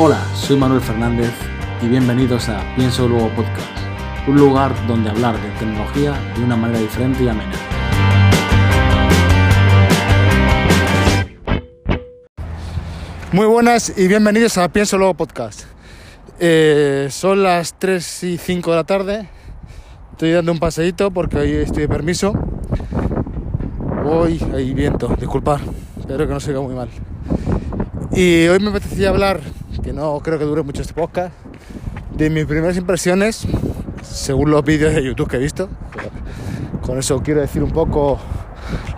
Hola, soy Manuel Fernández y bienvenidos a Pienso Luego Podcast, un lugar donde hablar de tecnología de una manera diferente y amena. Muy buenas y bienvenidos a Pienso Luego Podcast. Eh, son las 3 y 5 de la tarde. Estoy dando un paseíto porque hoy estoy de permiso. Hoy hay viento, disculpad, espero que no se oiga muy mal. Y hoy me apetecía hablar, no creo que dure mucho este podcast, de mis primeras impresiones, según los vídeos de YouTube que he visto. Con eso quiero decir un poco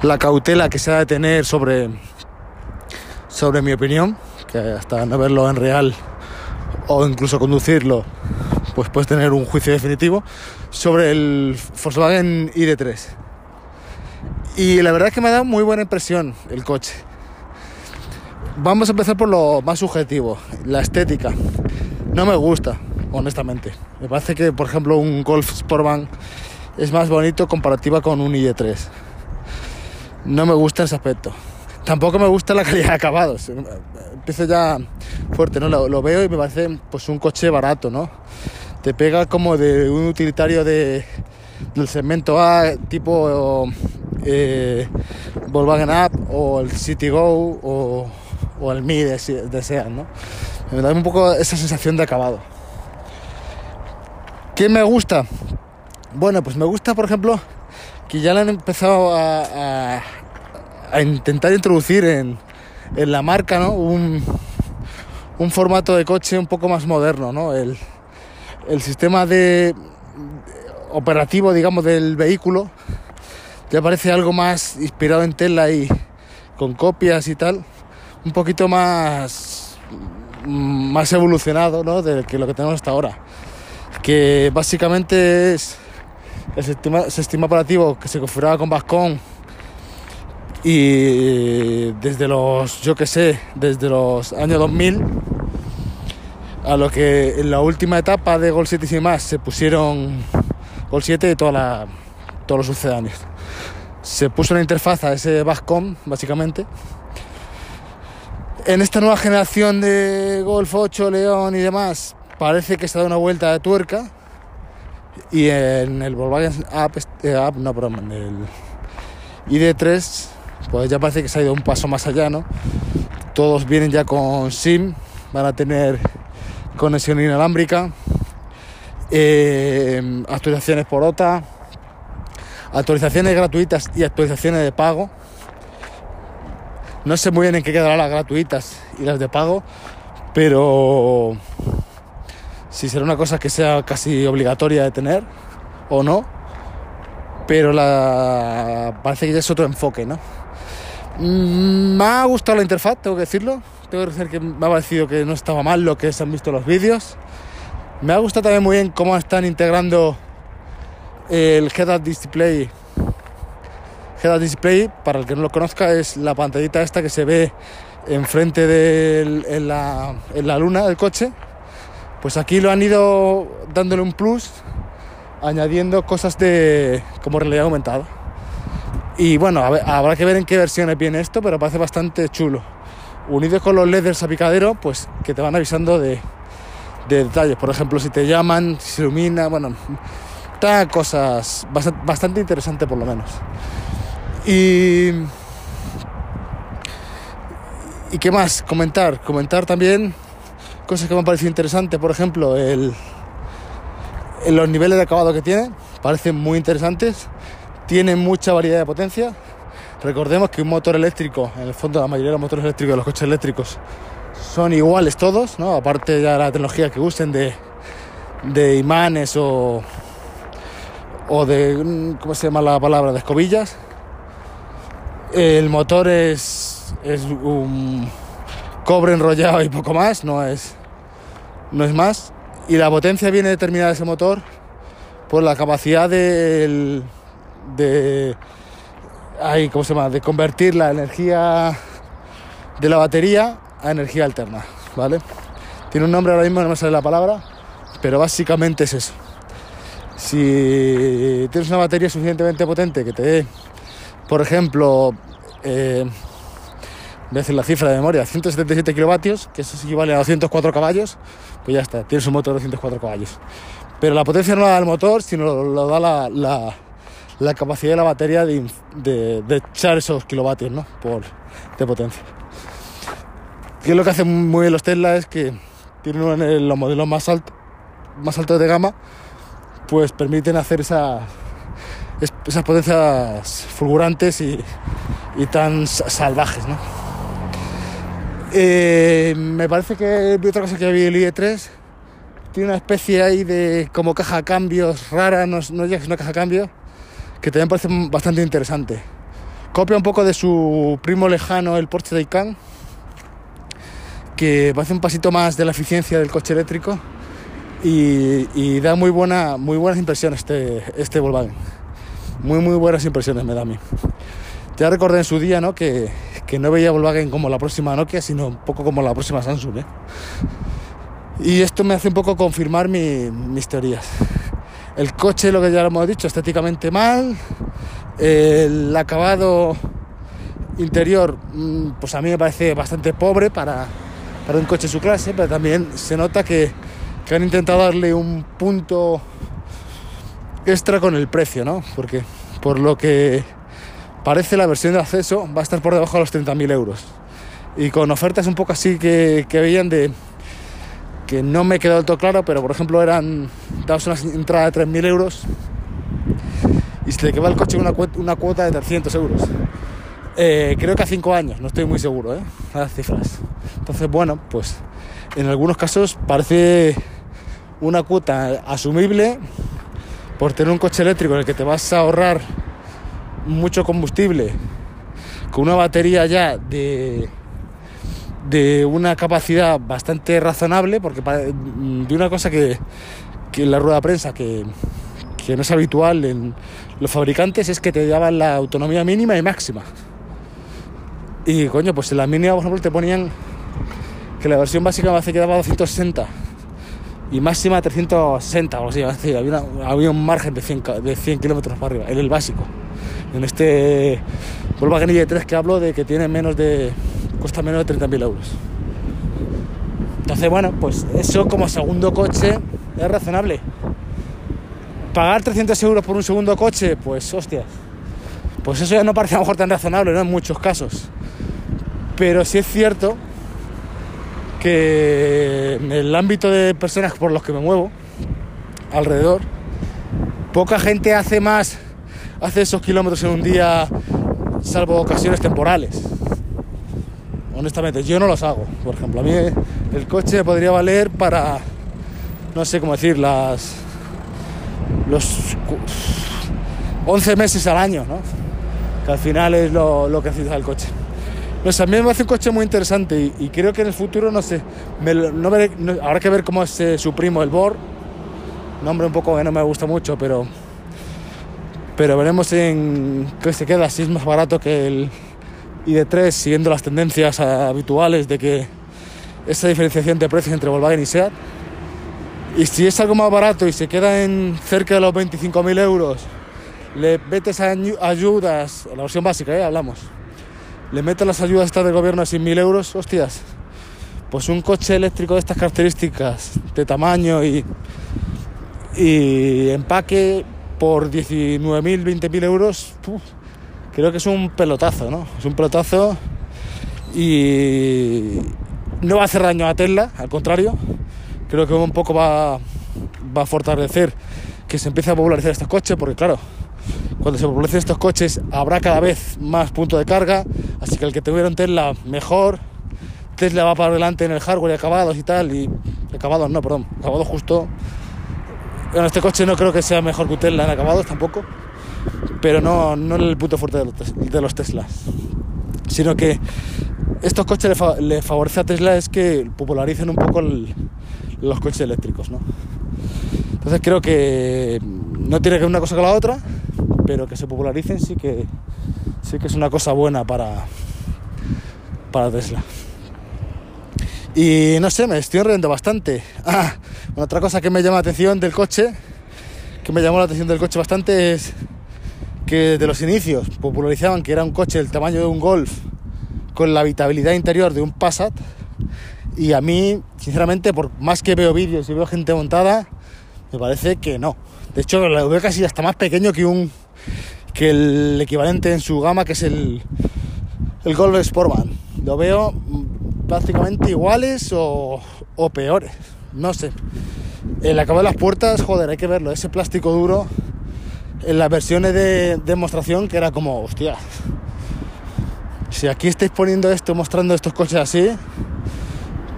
la cautela que se ha de tener sobre sobre mi opinión, que hasta no verlo en real o incluso conducirlo, pues puedes tener un juicio definitivo sobre el Volkswagen ID3. Y la verdad es que me ha dado muy buena impresión el coche. Vamos a empezar por lo más subjetivo, la estética. No me gusta, honestamente. Me parece que, por ejemplo, un Golf Sportvan es más bonito comparativa con un ID3. No me gusta ese aspecto. Tampoco me gusta la calidad de acabados. Empiezo ya fuerte, ¿no? Lo, veo y me parece pues un coche barato, ¿no? Te pega como de un utilitario de, del segmento A, tipo eh, Volkswagen Up o el City Go o, o el Mi de, de Seat, ¿no? Me da un poco esa sensación de acabado. ¿Qué me gusta? Bueno, pues me gusta, por ejemplo, que ya le han empezado a, intentar introducir en, la marca un, formato de coche un poco más moderno. ¿no? El, sistema de, operativo digamos, del vehículo ya parece algo más inspirado en tela y con copias y tal, un poquito más, más evolucionado ¿no? de que lo que tenemos hasta ahora. Que básicamente es el sistema, operativo que se configuraba con Bascom y desde los, yo que sé, desde los años 2000 a lo que en la última etapa de Gol 7 y más se pusieron Gol 7 y todos los sucedáneos. Se puso una interfaz a ese Bascom, básicamente. En esta nueva generación de Golf 8, León y demás, parece que se ha dado una vuelta de tuerca. Y en el Volkswagen Up, eh, no, perdón, en el ID3 pues ya parece que se ha ido un paso más allá, ¿no? Todos vienen ya con SIM, van a tener conexión inalámbrica, eh, actualizaciones por OTA, actualizaciones gratuitas y actualizaciones de pago. No sé muy bien en qué quedarán las gratuitas y las de pago, pero si será una cosa que sea casi obligatoria de tener o no, pero la parece que ya es otro enfoque, ¿no? Me ha gustado la interfaz, tengo que decirlo. Tengo que decir que me ha parecido que no estaba mal lo que se han visto los vídeos. Me ha gustado también muy bien cómo están integrando el Head-Up Display. Head-Up Display, para el que no lo conozca, es la pantallita esta que se ve enfrente de en la, en la luna del coche. Pues aquí lo han ido dándole un plus, añadiendo cosas de como realidad aumentada. Y bueno, habrá que ver en qué versiones viene esto, pero parece bastante chulo. Unido con los LEDs del salpicadero, pues que te van avisando de, de detalles. Por ejemplo, si te llaman, si se ilumina, bueno, está cosas bastante, bastante interesantes por lo menos. Y. ¿Y qué más? Comentar. Comentar también cosas que me han parecido interesantes. Por ejemplo, el, los niveles de acabado que tiene. Parecen muy interesantes tiene mucha variedad de potencia. Recordemos que un motor eléctrico, en el fondo la mayoría de los motores eléctricos los coches eléctricos son iguales todos, ¿no? aparte ya la tecnología que usen de, de imanes o, o de, ¿cómo se llama la palabra?, de escobillas. El motor es, es un cobre enrollado y poco más, no es, no es más. Y la potencia viene determinada de ese motor por la capacidad del de ay, ¿cómo se llama? de convertir la energía de la batería a energía alterna, ¿vale? Tiene un nombre ahora mismo, no me sale la palabra, pero básicamente es eso. Si tienes una batería suficientemente potente que te dé, por ejemplo, eh, voy a decir la cifra de memoria, 177 kilovatios, que eso equivale a 204 caballos, pues ya está, tienes un motor de 204 caballos. Pero la potencia no la da el motor, sino lo, da la, capacidad de la batería de, echar esos kilovatios ¿no? Por, de potencia. Y lo que hacen muy bien los Tesla es que tienen los modelos más, altos más altos de gama, pues permiten hacer esa, esas potencias fulgurantes y, y tan salvajes. ¿no? Eh, me parece que otra cosa que vi el IE3 tiene una especie ahí de como caja de cambios rara, no, no es una caja de cambios, que también parece bastante interesante. Copia un poco de su primo lejano, el Porsche Taycan, que parece un pasito más de la eficiencia del coche eléctrico y, da muy, buena, muy buenas impresiones este, este Volkswagen. Muy, muy buenas impresiones me da a mí. Ya recordé en su día ¿no? que, que no veía Volkswagen como la próxima Nokia, sino un poco como la próxima Samsung. ¿eh? Y esto me hace un poco confirmar mis teorías. El coche, lo que ya lo hemos dicho, estéticamente mal. El acabado interior, mm, pues a mí me parece bastante pobre para, para un coche de su clase, pero también se nota que, que han intentado darle un punto extra con el precio, ¿no? Porque por lo que parece la versión de acceso va a estar por debajo de los 30.000 euros. Y con ofertas un poco así que, que veían de que no me quedó del todo claro, pero por ejemplo eran, dabas una entrada de 3.000 euros y se le quedaba el coche una, una cuota de 300 euros. Eh, creo que a 5 años, no estoy muy seguro, ¿eh? las cifras. Entonces, bueno, pues en algunos casos parece una cuota asumible por tener un coche eléctrico en el que te vas a ahorrar mucho combustible con una batería ya de de una capacidad bastante razonable, porque de una cosa que, que en la rueda de prensa que, que, no es habitual en los fabricantes es que te daban la autonomía mínima y máxima. Y coño, pues en la mínima, por ejemplo, te ponían que la versión básica me hace que daba 260 y máxima 360 o así, había, había, un margen de 100, de 100 kilómetros para arriba, en el básico. En este Volkswagen ID3 que hablo de que tiene menos de cuesta menos de 30.000 euros. Entonces, bueno, pues eso como segundo coche es razonable. Pagar 300 euros por un segundo coche, pues hostias. Pues eso ya no parece a lo mejor tan razonable, ¿no? En muchos casos. Pero sí es cierto que en el ámbito de personas por los que me muevo, alrededor, poca gente hace más, hace esos kilómetros en un día, salvo ocasiones temporales honestamente, yo no los hago. Por ejemplo, a mí el coche podría valer para, no sé cómo decir, las los 11 meses al año, ¿no? Que al final es lo, lo que necesita el coche. Pues a mí me hace un coche muy interesante y, creo que en el futuro, no sé, no habrá que ver cómo es eh, su primo, el Bor. Nombre un poco que no me gusta mucho, pero, pero veremos en qué se queda, si es más barato que el, y de tres, siguiendo las tendencias habituales de que esa diferenciación de precios entre Volkswagen y SEAT. Y si es algo más barato y se queda en cerca de los 25.000 euros, le metes ayudas, la versión básica, ¿eh? hablamos, le metes las ayudas estas del gobierno a 100.000 euros, hostias, pues un coche eléctrico de estas características, de tamaño y, y empaque por 19.000, 20.000 euros, creo que es un pelotazo, ¿no? Es un pelotazo y no va a hacer daño a Tesla, al contrario, creo que un poco va, va a fortalecer que se empiece a popularizar estos coches, porque claro, cuando se popularicen estos coches habrá cada vez más puntos de carga, así que el que tuviera un Tesla mejor, Tesla va para adelante en el hardware y acabados y tal, y acabados no, perdón, acabados justo. Bueno, este coche no creo que sea mejor que un Tesla en acabados tampoco, pero no, no el punto fuerte de los, de los Teslas, sino que estos coches le, favorece a Tesla es que popularicen un poco los coches eléctricos, ¿no? Entonces creo que no tiene que ver una cosa con la otra, pero que se popularicen sí que sí que es una cosa buena para para Tesla. Y no sé, me estoy riendo bastante. Ah, otra cosa que me llama la atención del coche, que me llamó la atención del coche bastante es que de los inicios popularizaban que era un coche del tamaño de un Golf con la habitabilidad interior de un Passat. Y a mí, sinceramente, por más que veo vídeos y veo gente montada, me parece que no. De hecho, lo veo casi hasta más pequeño que un que el equivalente en su gama, que es el, el Golf Sportman. Lo veo prácticamente iguales o, peores. No sé. El acabado de las puertas, joder, hay que verlo. Ese plástico duro en las versiones de demostración que era como, hostia. Si aquí estáis poniendo esto, mostrando estos coches así,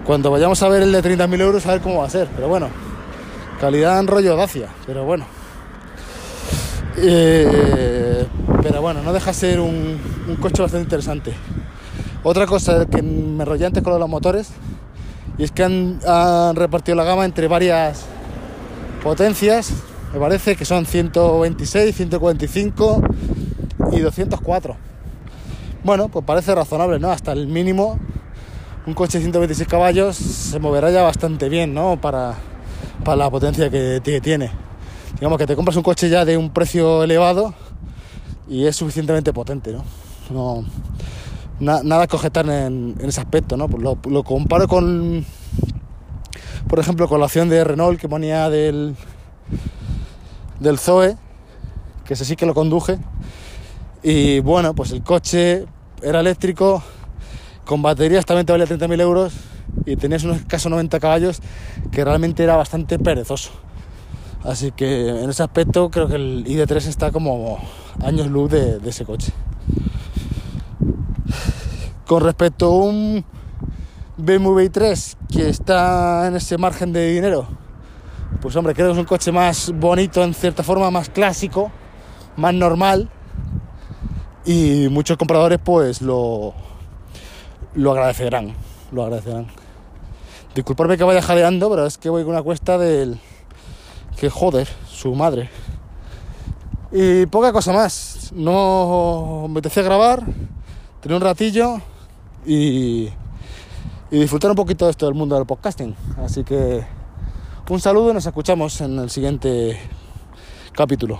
cuando vayamos a ver el de 30.000 euros, a ver cómo va a ser. Pero bueno, calidad en rollo Dacia, pero bueno. Eh, bueno, no deja ser un, coche bastante interesante. Otra cosa que me enrollé antes con los motores, y es que han, repartido la gama entre varias potencias, me parece que son 126, 145 y 204. Bueno, pues parece razonable, ¿no? Hasta el mínimo, un coche de 126 caballos se moverá ya bastante bien, ¿no? Para, para la potencia que tiene. Digamos que te compras un coche ya de un precio elevado y es suficientemente potente, ¿no? no na, nada que objetar en, ese aspecto, ¿no? Lo, lo, comparo con, por ejemplo, con la opción de Renault que ponía del, del Zoe, que ese sí que lo conduje. Y bueno, pues el coche era eléctrico, con baterías también te valía 30.000 euros y tenías unos escasos 90 caballos que realmente era bastante perezoso. Así que en ese aspecto creo que el ID3 está como años luz de, ese coche. Con respecto a un BMW i3 que está en ese margen de dinero, pues hombre, creo que es un coche más bonito en cierta forma, más clásico, más normal. Y muchos compradores pues lo, lo agradecerán, lo agradecerán. Disculparme que vaya jadeando, pero es que voy con una cuesta del... que joder, su madre. Y poca cosa más. No me apetecía grabar, tener un ratillo y, y disfrutar un poquito de esto del mundo del podcasting. Así que un saludo y nos escuchamos en el siguiente capítulo.